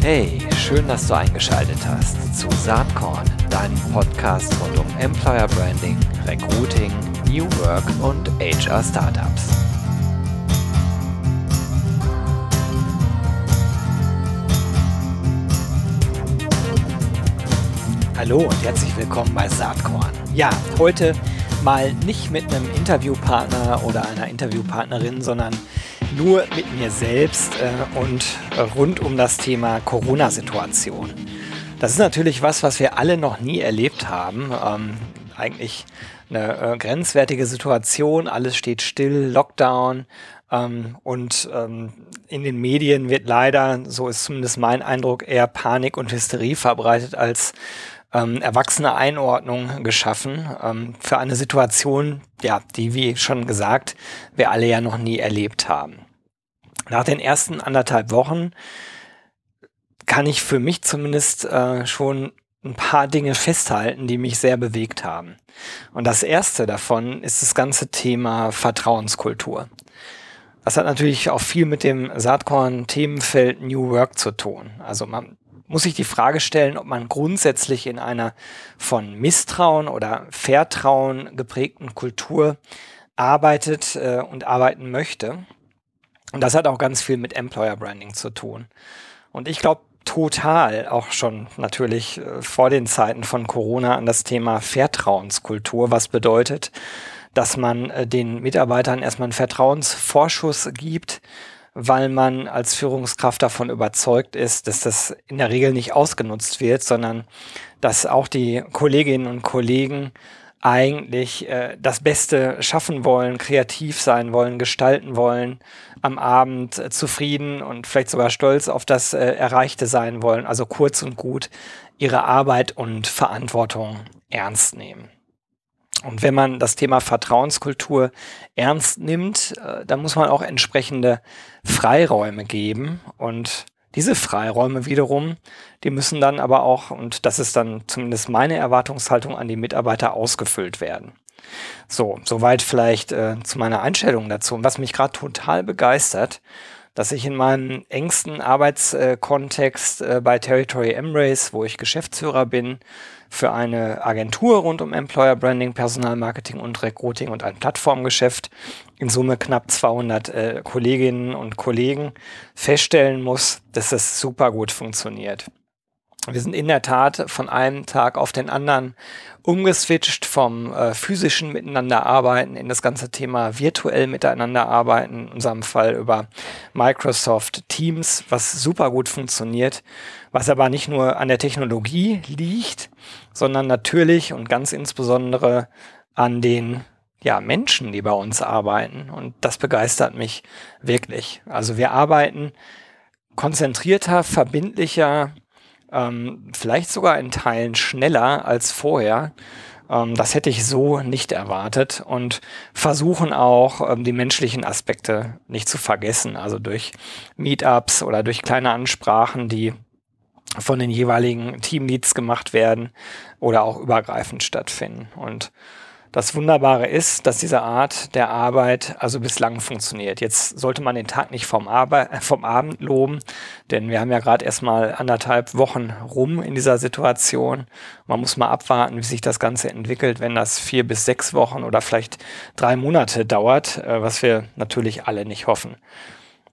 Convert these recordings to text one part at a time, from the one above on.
Hey, schön, dass du eingeschaltet hast zu Saatkorn, deinem Podcast rund um Employer Branding, Recruiting, New Work und HR Startups. Hallo und herzlich willkommen bei Saatkorn. Ja, heute mal nicht mit einem Interviewpartner oder einer Interviewpartnerin, sondern nur mit mir selbst äh, und rund um das Thema Corona-Situation. Das ist natürlich was, was wir alle noch nie erlebt haben. Ähm, eigentlich eine äh, grenzwertige Situation, alles steht still, Lockdown. Ähm, und ähm, in den Medien wird leider, so ist zumindest mein Eindruck, eher Panik und Hysterie verbreitet als ähm, erwachsene Einordnung geschaffen ähm, für eine Situation, ja, die, wie schon gesagt, wir alle ja noch nie erlebt haben. Nach den ersten anderthalb Wochen kann ich für mich zumindest äh, schon ein paar Dinge festhalten, die mich sehr bewegt haben. Und das erste davon ist das ganze Thema Vertrauenskultur. Das hat natürlich auch viel mit dem Saatkorn-Themenfeld New Work zu tun. Also man muss sich die Frage stellen, ob man grundsätzlich in einer von Misstrauen oder Vertrauen geprägten Kultur arbeitet äh, und arbeiten möchte. Und das hat auch ganz viel mit Employer Branding zu tun. Und ich glaube total auch schon natürlich äh, vor den Zeiten von Corona an das Thema Vertrauenskultur, was bedeutet, dass man äh, den Mitarbeitern erstmal einen Vertrauensvorschuss gibt, weil man als Führungskraft davon überzeugt ist, dass das in der Regel nicht ausgenutzt wird, sondern dass auch die Kolleginnen und Kollegen eigentlich äh, das Beste schaffen wollen, kreativ sein wollen, gestalten wollen, am Abend äh, zufrieden und vielleicht sogar stolz auf das äh, Erreichte sein wollen, also kurz und gut ihre Arbeit und Verantwortung ernst nehmen. Und wenn man das Thema Vertrauenskultur ernst nimmt, äh, dann muss man auch entsprechende Freiräume geben. Und diese Freiräume wiederum, die müssen dann aber auch, und das ist dann zumindest meine Erwartungshaltung an die Mitarbeiter, ausgefüllt werden. So, soweit vielleicht äh, zu meiner Einstellung dazu. Und was mich gerade total begeistert, dass ich in meinem engsten Arbeitskontext äh, bei Territory Embrace, wo ich Geschäftsführer bin, für eine Agentur rund um Employer Branding, Personalmarketing und Recruiting und ein Plattformgeschäft, in Summe knapp 200 äh, Kolleginnen und Kollegen, feststellen muss, dass das super gut funktioniert. Wir sind in der Tat von einem Tag auf den anderen umgeswitcht vom äh, physischen Miteinander arbeiten in das ganze Thema virtuell miteinander arbeiten, in unserem Fall über Microsoft Teams, was super gut funktioniert, was aber nicht nur an der Technologie liegt, sondern natürlich und ganz insbesondere an den ja, Menschen, die bei uns arbeiten. Und das begeistert mich wirklich. Also wir arbeiten konzentrierter, verbindlicher, ähm, vielleicht sogar in Teilen schneller als vorher. Ähm, das hätte ich so nicht erwartet und versuchen auch ähm, die menschlichen Aspekte nicht zu vergessen. Also durch Meetups oder durch kleine Ansprachen, die von den jeweiligen Teamleads gemacht werden oder auch übergreifend stattfinden. Und das Wunderbare ist, dass diese Art der Arbeit also bislang funktioniert. Jetzt sollte man den Tag nicht vom, Arbe äh, vom Abend loben, denn wir haben ja gerade erstmal anderthalb Wochen rum in dieser Situation. Man muss mal abwarten, wie sich das Ganze entwickelt, wenn das vier bis sechs Wochen oder vielleicht drei Monate dauert, äh, was wir natürlich alle nicht hoffen.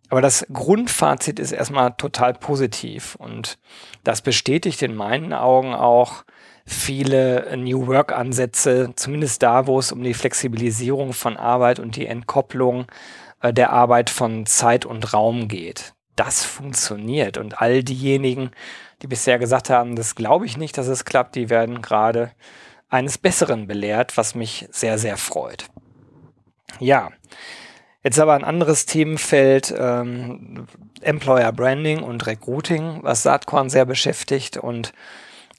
Aber das Grundfazit ist erstmal total positiv und das bestätigt in meinen Augen auch, viele New Work-Ansätze, zumindest da, wo es um die Flexibilisierung von Arbeit und die Entkopplung äh, der Arbeit von Zeit und Raum geht. Das funktioniert und all diejenigen, die bisher gesagt haben, das glaube ich nicht, dass es klappt, die werden gerade eines Besseren belehrt, was mich sehr, sehr freut. Ja, jetzt aber ein anderes Themenfeld, ähm, Employer Branding und Recruiting, was Saatkorn sehr beschäftigt und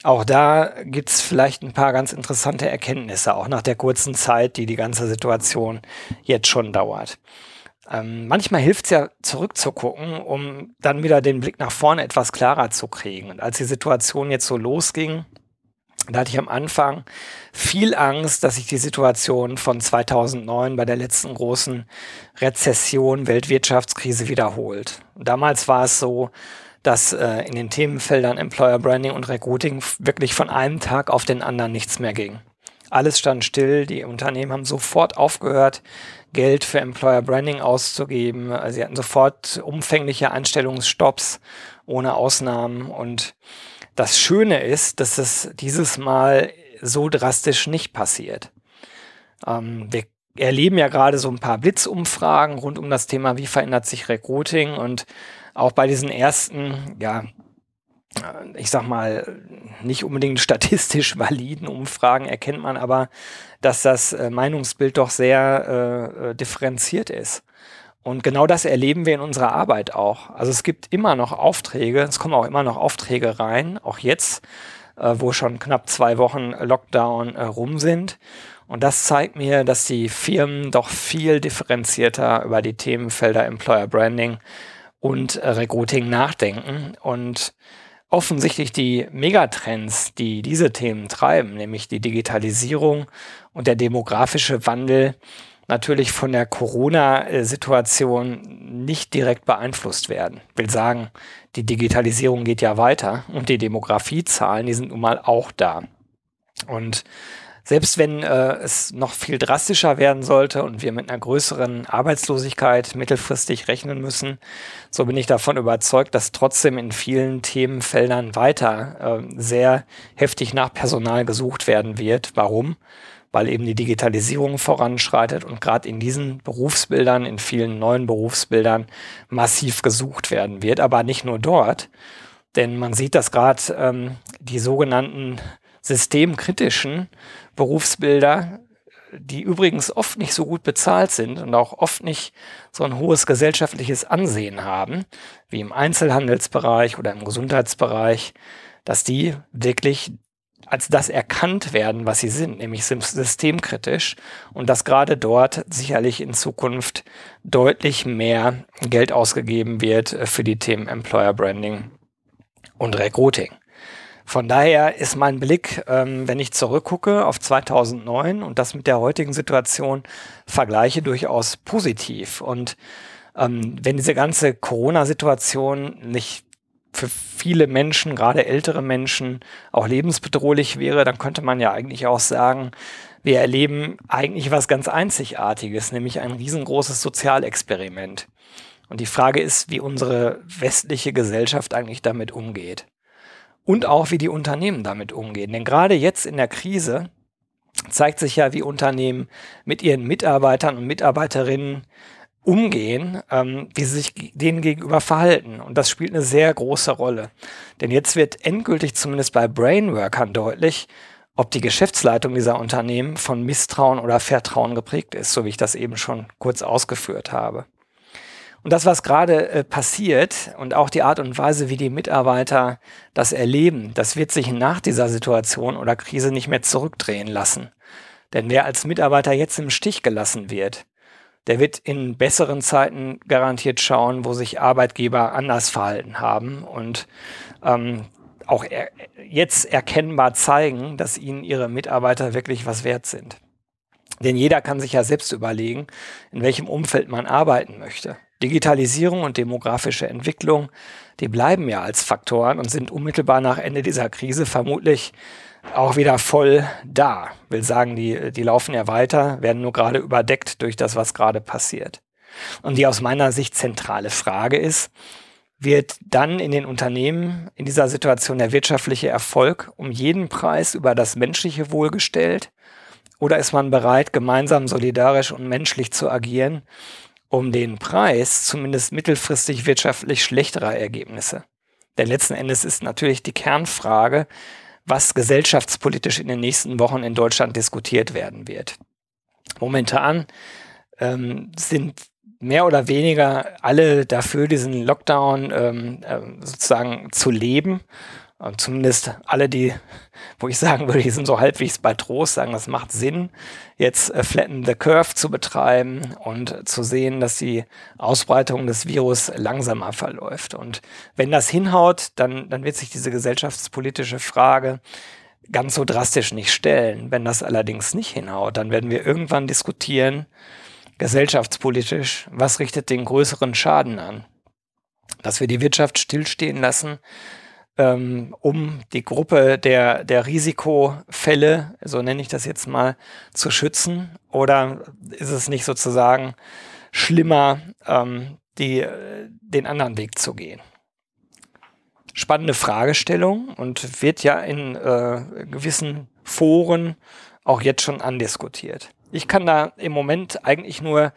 auch da gibt's vielleicht ein paar ganz interessante Erkenntnisse, auch nach der kurzen Zeit, die die ganze Situation jetzt schon dauert. Ähm, manchmal hilft's ja zurückzugucken, um dann wieder den Blick nach vorne etwas klarer zu kriegen. Und als die Situation jetzt so losging, Da hatte ich am Anfang viel Angst, dass sich die Situation von 2009 bei der letzten großen Rezession, Weltwirtschaftskrise wiederholt. damals war es so, dass äh, in den Themenfeldern Employer Branding und Recruiting wirklich von einem Tag auf den anderen nichts mehr ging. Alles stand still, die Unternehmen haben sofort aufgehört, Geld für Employer Branding auszugeben. Sie hatten sofort umfängliche Einstellungsstopps ohne Ausnahmen und das Schöne ist, dass es dieses Mal so drastisch nicht passiert. Ähm, wir erleben ja gerade so ein paar Blitzumfragen rund um das Thema, wie verändert sich Recruiting und auch bei diesen ersten, ja, ich sag mal, nicht unbedingt statistisch validen Umfragen erkennt man aber, dass das äh, Meinungsbild doch sehr äh, äh differenziert ist. Und genau das erleben wir in unserer Arbeit auch. Also es gibt immer noch Aufträge, es kommen auch immer noch Aufträge rein, auch jetzt, äh, wo schon knapp zwei Wochen Lockdown äh, rum sind. Und das zeigt mir, dass die Firmen doch viel differenzierter über die Themenfelder Employer Branding und äh, Recruiting nachdenken und offensichtlich die Megatrends, die diese Themen treiben, nämlich die Digitalisierung und der demografische Wandel, natürlich von der Corona-Situation nicht direkt beeinflusst werden. Ich will sagen, die Digitalisierung geht ja weiter und die Demografiezahlen, die sind nun mal auch da. Und selbst wenn äh, es noch viel drastischer werden sollte und wir mit einer größeren Arbeitslosigkeit mittelfristig rechnen müssen, so bin ich davon überzeugt, dass trotzdem in vielen Themenfeldern weiter äh, sehr heftig nach Personal gesucht werden wird. Warum? weil eben die Digitalisierung voranschreitet und gerade in diesen Berufsbildern, in vielen neuen Berufsbildern massiv gesucht werden wird, aber nicht nur dort. Denn man sieht, dass gerade ähm, die sogenannten systemkritischen Berufsbilder, die übrigens oft nicht so gut bezahlt sind und auch oft nicht so ein hohes gesellschaftliches Ansehen haben, wie im Einzelhandelsbereich oder im Gesundheitsbereich, dass die wirklich als das erkannt werden, was sie sind, nämlich systemkritisch und dass gerade dort sicherlich in Zukunft deutlich mehr Geld ausgegeben wird äh, für die Themen Employer Branding und Recruiting. Von daher ist mein Blick, ähm, wenn ich zurückgucke auf 2009 und das mit der heutigen Situation vergleiche, durchaus positiv. Und ähm, wenn diese ganze Corona-Situation nicht für viele Menschen, gerade ältere Menschen, auch lebensbedrohlich wäre, dann könnte man ja eigentlich auch sagen, wir erleben eigentlich was ganz Einzigartiges, nämlich ein riesengroßes Sozialexperiment. Und die Frage ist, wie unsere westliche Gesellschaft eigentlich damit umgeht. Und auch, wie die Unternehmen damit umgehen. Denn gerade jetzt in der Krise zeigt sich ja, wie Unternehmen mit ihren Mitarbeitern und Mitarbeiterinnen umgehen, ähm, wie sie sich denen gegenüber verhalten. Und das spielt eine sehr große Rolle. Denn jetzt wird endgültig zumindest bei Brainworkern deutlich, ob die Geschäftsleitung dieser Unternehmen von Misstrauen oder Vertrauen geprägt ist, so wie ich das eben schon kurz ausgeführt habe. Und das, was gerade äh, passiert und auch die Art und Weise, wie die Mitarbeiter das erleben, das wird sich nach dieser Situation oder Krise nicht mehr zurückdrehen lassen. Denn wer als Mitarbeiter jetzt im Stich gelassen wird, der wird in besseren Zeiten garantiert schauen, wo sich Arbeitgeber anders verhalten haben und ähm, auch er jetzt erkennbar zeigen, dass ihnen ihre Mitarbeiter wirklich was wert sind. Denn jeder kann sich ja selbst überlegen, in welchem Umfeld man arbeiten möchte. Digitalisierung und demografische Entwicklung, die bleiben ja als Faktoren und sind unmittelbar nach Ende dieser Krise vermutlich auch wieder voll da. Will sagen, die, die laufen ja weiter, werden nur gerade überdeckt durch das, was gerade passiert. Und die aus meiner Sicht zentrale Frage ist, wird dann in den Unternehmen in dieser Situation der wirtschaftliche Erfolg um jeden Preis über das menschliche Wohl gestellt? Oder ist man bereit, gemeinsam solidarisch und menschlich zu agieren, um den Preis zumindest mittelfristig wirtschaftlich schlechterer Ergebnisse? Denn letzten Endes ist natürlich die Kernfrage, was gesellschaftspolitisch in den nächsten Wochen in Deutschland diskutiert werden wird. Momentan ähm, sind mehr oder weniger alle dafür, diesen Lockdown ähm, äh, sozusagen zu leben zumindest alle, die, wo ich sagen würde, die sind so halbwegs bei Trost, sagen, das macht Sinn, jetzt äh, Flatten the Curve zu betreiben und zu sehen, dass die Ausbreitung des Virus langsamer verläuft. Und wenn das hinhaut, dann, dann wird sich diese gesellschaftspolitische Frage ganz so drastisch nicht stellen. Wenn das allerdings nicht hinhaut, dann werden wir irgendwann diskutieren, gesellschaftspolitisch, was richtet den größeren Schaden an? Dass wir die Wirtschaft stillstehen lassen, ähm, um die Gruppe der, der Risikofälle, so nenne ich das jetzt mal, zu schützen? Oder ist es nicht sozusagen schlimmer, ähm, die, den anderen Weg zu gehen? Spannende Fragestellung und wird ja in äh, gewissen Foren auch jetzt schon andiskutiert. Ich kann da im Moment eigentlich nur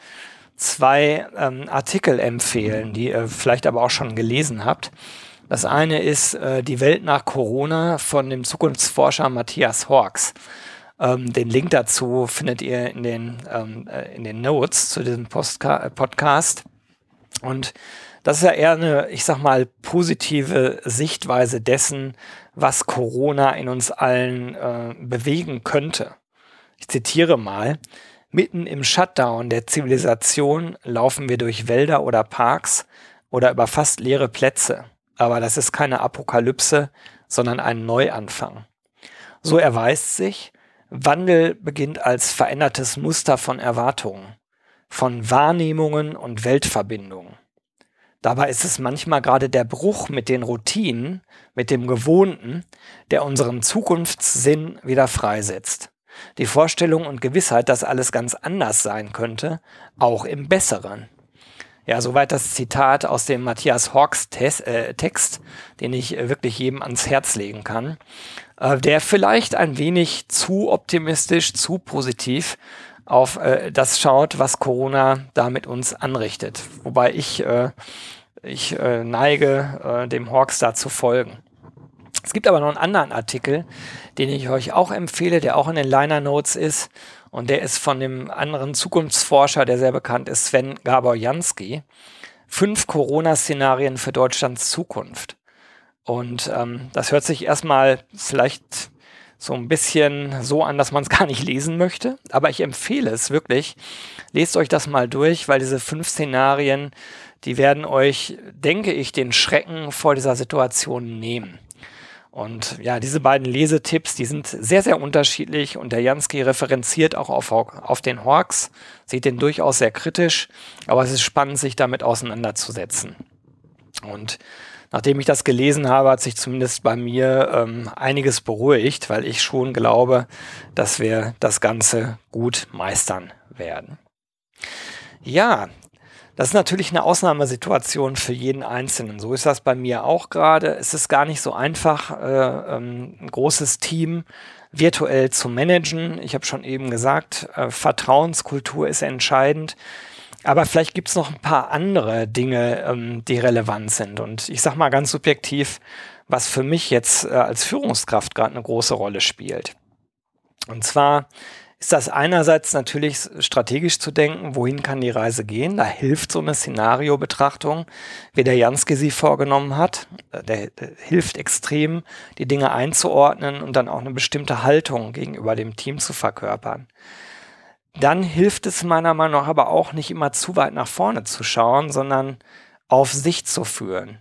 zwei ähm, Artikel empfehlen, die ihr vielleicht aber auch schon gelesen habt. Das eine ist äh, Die Welt nach Corona von dem Zukunftsforscher Matthias Hawks. Ähm, den Link dazu findet ihr in den, ähm, äh, in den Notes zu diesem Postka Podcast. Und das ist ja eher eine, ich sag mal, positive Sichtweise dessen, was Corona in uns allen äh, bewegen könnte. Ich zitiere mal. Mitten im Shutdown der Zivilisation laufen wir durch Wälder oder Parks oder über fast leere Plätze. Aber das ist keine Apokalypse, sondern ein Neuanfang. So erweist sich, Wandel beginnt als verändertes Muster von Erwartungen, von Wahrnehmungen und Weltverbindungen. Dabei ist es manchmal gerade der Bruch mit den Routinen, mit dem Gewohnten, der unseren Zukunftssinn wieder freisetzt. Die Vorstellung und Gewissheit, dass alles ganz anders sein könnte, auch im Besseren. Ja, soweit das Zitat aus dem Matthias Hawks äh, Text, den ich äh, wirklich jedem ans Herz legen kann, äh, der vielleicht ein wenig zu optimistisch, zu positiv auf äh, das schaut, was Corona da mit uns anrichtet. Wobei ich, äh, ich neige, dem Hawks da zu folgen. Es gibt aber noch einen anderen Artikel, den ich euch auch empfehle, der auch in den Liner Notes ist. Und der ist von dem anderen Zukunftsforscher, der sehr bekannt ist, Sven Gaborjanski. Fünf Corona-Szenarien für Deutschlands Zukunft. Und ähm, das hört sich erstmal vielleicht so ein bisschen so an, dass man es gar nicht lesen möchte. Aber ich empfehle es wirklich. Lest euch das mal durch, weil diese fünf Szenarien, die werden euch, denke ich, den Schrecken vor dieser Situation nehmen. Und ja, diese beiden Lesetipps, die sind sehr, sehr unterschiedlich und der Jansky referenziert auch auf, auf den Hawks, sieht den durchaus sehr kritisch, aber es ist spannend, sich damit auseinanderzusetzen. Und nachdem ich das gelesen habe, hat sich zumindest bei mir ähm, einiges beruhigt, weil ich schon glaube, dass wir das Ganze gut meistern werden. Ja, das ist natürlich eine Ausnahmesituation für jeden Einzelnen. So ist das bei mir auch gerade. Es ist gar nicht so einfach, äh, ähm, ein großes Team virtuell zu managen. Ich habe schon eben gesagt, äh, Vertrauenskultur ist entscheidend. Aber vielleicht gibt es noch ein paar andere Dinge, ähm, die relevant sind. Und ich sage mal ganz subjektiv, was für mich jetzt äh, als Führungskraft gerade eine große Rolle spielt. Und zwar ist das einerseits natürlich strategisch zu denken, wohin kann die Reise gehen. Da hilft so eine Szenariobetrachtung, wie der Janske sie vorgenommen hat. Der, der, hilft extrem, die Dinge einzuordnen und dann auch eine bestimmte Haltung gegenüber dem Team zu verkörpern. Dann hilft es meiner Meinung nach aber auch nicht immer zu weit nach vorne zu schauen, sondern auf sich zu führen.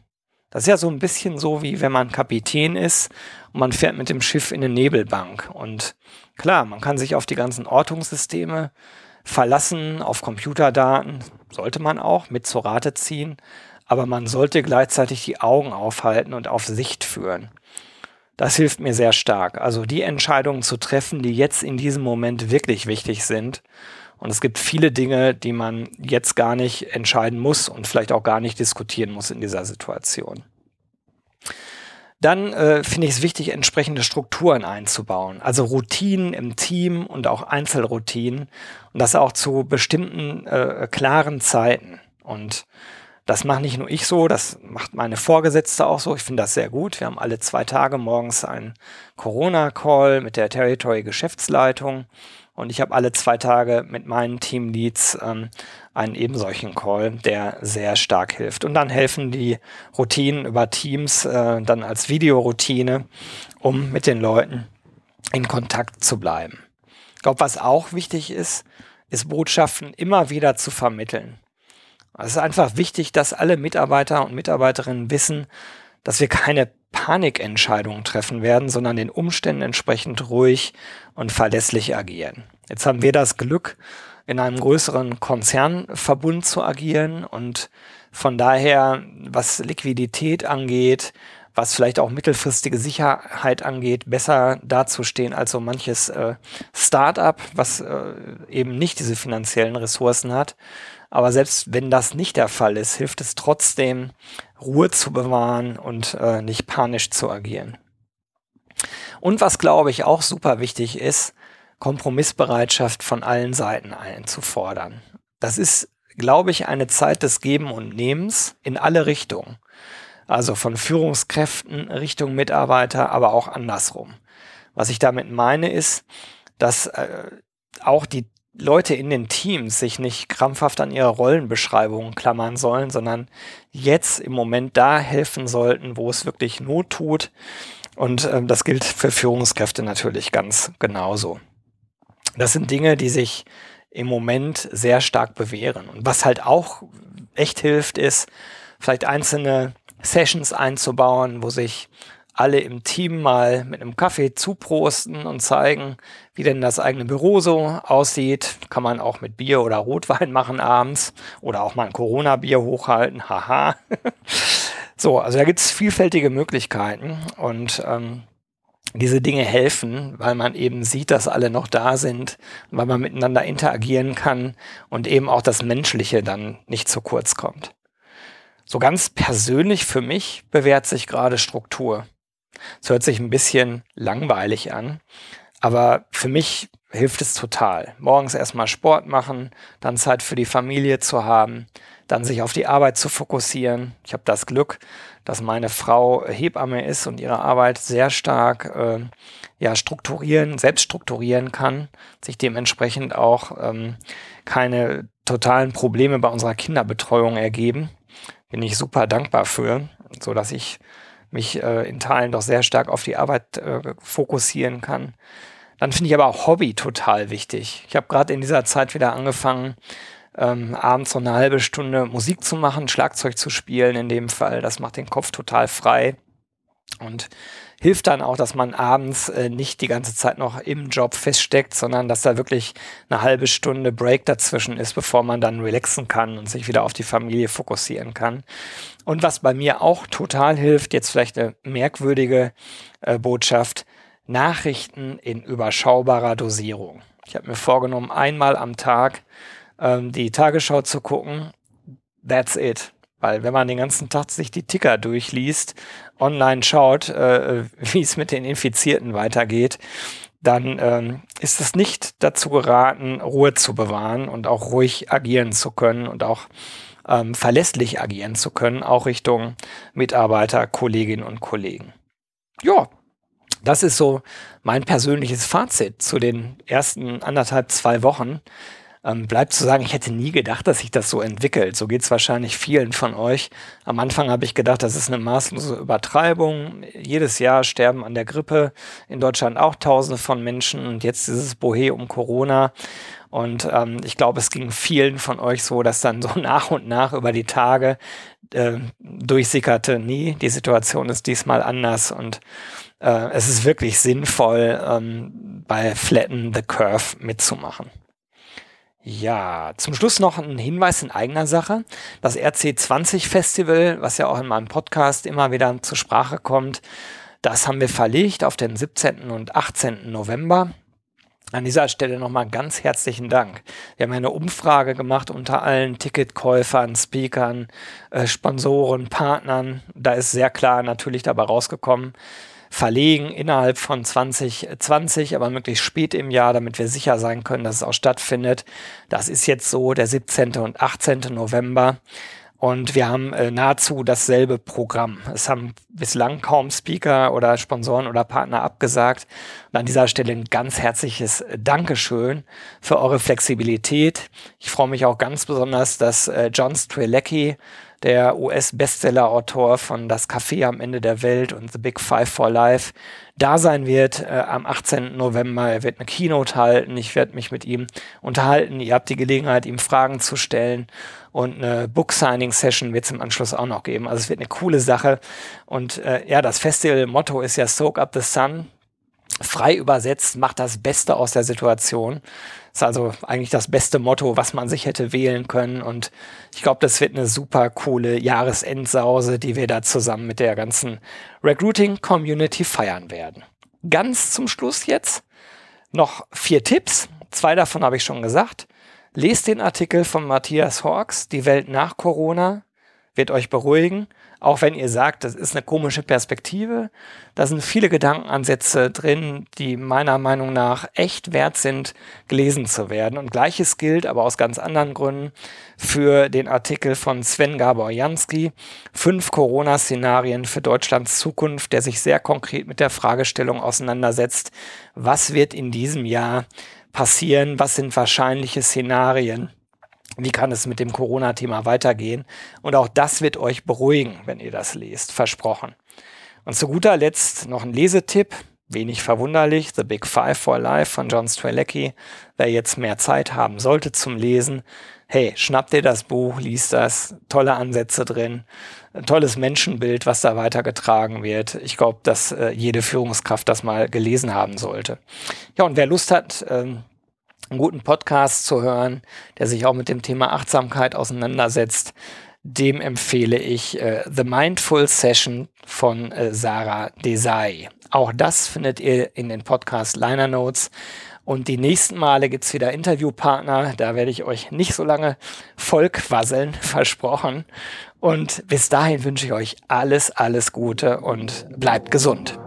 Das ist ja so ein bisschen so, wie wenn man Kapitän ist und man fährt mit dem Schiff in eine Nebelbank und Klar, man kann sich auf die ganzen Ortungssysteme verlassen, auf Computerdaten, sollte man auch mit zur Rate ziehen, aber man sollte gleichzeitig die Augen aufhalten und auf Sicht führen. Das hilft mir sehr stark. Also die Entscheidungen zu treffen, die jetzt in diesem Moment wirklich wichtig sind. Und es gibt viele Dinge, die man jetzt gar nicht entscheiden muss und vielleicht auch gar nicht diskutieren muss in dieser Situation. Dann äh, finde ich es wichtig, entsprechende Strukturen einzubauen. Also Routinen im Team und auch Einzelroutinen. Und das auch zu bestimmten äh, klaren Zeiten. Und das mache nicht nur ich so, das macht meine Vorgesetzte auch so. Ich finde das sehr gut. Wir haben alle zwei Tage morgens einen Corona-Call mit der Territory-Geschäftsleitung. Und ich habe alle zwei Tage mit meinen Teamleads ähm, einen ebensolchen Call, der sehr stark hilft. Und dann helfen die Routinen über Teams äh, dann als Videoroutine, um mit den Leuten in Kontakt zu bleiben. Ich glaube, was auch wichtig ist, ist Botschaften immer wieder zu vermitteln. Es ist einfach wichtig, dass alle Mitarbeiter und Mitarbeiterinnen wissen, dass wir keine Panikentscheidungen treffen werden, sondern den Umständen entsprechend ruhig und verlässlich agieren. Jetzt haben wir das Glück, in einem größeren Konzernverbund zu agieren und von daher, was Liquidität angeht, was vielleicht auch mittelfristige Sicherheit angeht, besser dazustehen als so manches äh, Start-up, was äh, eben nicht diese finanziellen Ressourcen hat. Aber selbst wenn das nicht der Fall ist, hilft es trotzdem, Ruhe zu bewahren und äh, nicht panisch zu agieren. Und was, glaube ich, auch super wichtig ist, Kompromissbereitschaft von allen Seiten einzufordern. Das ist, glaube ich, eine Zeit des Geben und Nehmens in alle Richtungen. Also von Führungskräften Richtung Mitarbeiter, aber auch andersrum. Was ich damit meine ist, dass äh, auch die Leute in den Teams sich nicht krampfhaft an ihre Rollenbeschreibungen klammern sollen, sondern jetzt im Moment da helfen sollten, wo es wirklich Not tut. Und äh, das gilt für Führungskräfte natürlich ganz genauso. Das sind Dinge, die sich im Moment sehr stark bewähren. Und was halt auch echt hilft, ist vielleicht einzelne Sessions einzubauen, wo sich alle im Team mal mit einem Kaffee zuprosten und zeigen, wie denn das eigene Büro so aussieht. Kann man auch mit Bier oder Rotwein machen abends oder auch mal ein Corona-Bier hochhalten. Haha. so, also da gibt es vielfältige Möglichkeiten und ähm, diese Dinge helfen, weil man eben sieht, dass alle noch da sind, weil man miteinander interagieren kann und eben auch das Menschliche dann nicht zu kurz kommt. So ganz persönlich für mich bewährt sich gerade Struktur. Es hört sich ein bisschen langweilig an, aber für mich hilft es total. Morgens erstmal Sport machen, dann Zeit für die Familie zu haben, dann sich auf die Arbeit zu fokussieren. Ich habe das Glück, dass meine Frau Hebamme ist und ihre Arbeit sehr stark äh, ja, strukturieren, selbst strukturieren kann, sich dementsprechend auch ähm, keine totalen Probleme bei unserer Kinderbetreuung ergeben. Bin ich super dankbar für, so dass ich mich äh, in Teilen doch sehr stark auf die Arbeit äh, fokussieren kann. Dann finde ich aber auch Hobby total wichtig. Ich habe gerade in dieser Zeit wieder angefangen, ähm, abends so eine halbe Stunde Musik zu machen, Schlagzeug zu spielen in dem Fall. Das macht den Kopf total frei und hilft dann auch, dass man abends äh, nicht die ganze Zeit noch im Job feststeckt, sondern dass da wirklich eine halbe Stunde Break dazwischen ist, bevor man dann relaxen kann und sich wieder auf die Familie fokussieren kann. Und was bei mir auch total hilft, jetzt vielleicht eine merkwürdige äh, Botschaft, Nachrichten in überschaubarer Dosierung. Ich habe mir vorgenommen, einmal am Tag ähm, die Tagesschau zu gucken. That's it. Weil wenn man den ganzen Tag sich die Ticker durchliest, online schaut, äh, wie es mit den Infizierten weitergeht, dann ähm, ist es nicht dazu geraten, Ruhe zu bewahren und auch ruhig agieren zu können und auch ähm, verlässlich agieren zu können, auch Richtung Mitarbeiter, Kolleginnen und Kollegen. Ja, das ist so mein persönliches Fazit zu den ersten anderthalb, zwei Wochen. Ähm, bleibt zu sagen, ich hätte nie gedacht, dass sich das so entwickelt. So geht es wahrscheinlich vielen von euch. Am Anfang habe ich gedacht, das ist eine maßlose Übertreibung. Jedes Jahr sterben an der Grippe in Deutschland auch Tausende von Menschen und jetzt dieses Bohe um Corona. Und ähm, ich glaube, es ging vielen von euch so, dass dann so nach und nach über die Tage äh, durchsickerte, nee, die Situation ist diesmal anders und äh, es ist wirklich sinnvoll, ähm, bei Flatten the Curve mitzumachen. Ja, zum Schluss noch ein Hinweis in eigener Sache. Das RC20 Festival, was ja auch in meinem Podcast immer wieder zur Sprache kommt, das haben wir verlegt auf den 17. und 18. November. An dieser Stelle nochmal ganz herzlichen Dank. Wir haben eine Umfrage gemacht unter allen Ticketkäufern, Speakern, äh, Sponsoren, Partnern. Da ist sehr klar natürlich dabei rausgekommen, verlegen innerhalb von 2020, aber möglichst spät im Jahr, damit wir sicher sein können, dass es auch stattfindet. Das ist jetzt so der 17. und 18. November. Und wir haben äh, nahezu dasselbe Programm. Es haben bislang kaum Speaker oder Sponsoren oder Partner abgesagt. Und an dieser Stelle ein ganz herzliches Dankeschön für eure Flexibilität. Ich freue mich auch ganz besonders, dass äh, John Strelecki der US-Bestseller-Autor von Das Café am Ende der Welt und The Big Five for Life, da sein wird äh, am 18. November. Er wird eine Keynote halten. Ich werde mich mit ihm unterhalten. Ihr habt die Gelegenheit, ihm Fragen zu stellen. Und eine Book-Signing-Session wird es im Anschluss auch noch geben. Also es wird eine coole Sache. Und äh, ja, das Festival-Motto ist ja Soak Up the Sun frei übersetzt, macht das Beste aus der Situation. Das ist also eigentlich das beste Motto, was man sich hätte wählen können. Und ich glaube, das wird eine super coole Jahresendsause, die wir da zusammen mit der ganzen Recruiting-Community feiern werden. Ganz zum Schluss jetzt noch vier Tipps. Zwei davon habe ich schon gesagt. Lest den Artikel von Matthias Hawks, Die Welt nach Corona, wird euch beruhigen. Auch wenn ihr sagt, das ist eine komische Perspektive, da sind viele Gedankenansätze drin, die meiner Meinung nach echt wert sind, gelesen zu werden. Und gleiches gilt, aber aus ganz anderen Gründen, für den Artikel von Sven Gabor Jansky, fünf Corona-Szenarien für Deutschlands Zukunft, der sich sehr konkret mit der Fragestellung auseinandersetzt, was wird in diesem Jahr passieren, was sind wahrscheinliche Szenarien wie kann es mit dem Corona-Thema weitergehen? Und auch das wird euch beruhigen, wenn ihr das lest, versprochen. Und zu guter Letzt noch ein Lesetipp, wenig verwunderlich, The Big Five for Life von John Strzelecki. Wer jetzt mehr Zeit haben sollte zum Lesen, hey, schnappt dir das Buch, liest das, tolle Ansätze drin, tolles Menschenbild, was da weitergetragen wird. Ich glaube, dass äh, jede Führungskraft das mal gelesen haben sollte. Ja, und wer Lust hat, ähm, einen guten Podcast zu hören, der sich auch mit dem Thema Achtsamkeit auseinandersetzt, dem empfehle ich äh, The Mindful Session von äh, Sarah Desai. Auch das findet ihr in den Podcast Liner Notes. Und die nächsten Male gibt es wieder Interviewpartner. Da werde ich euch nicht so lange vollquasseln, versprochen. Und bis dahin wünsche ich euch alles, alles Gute und bleibt gesund.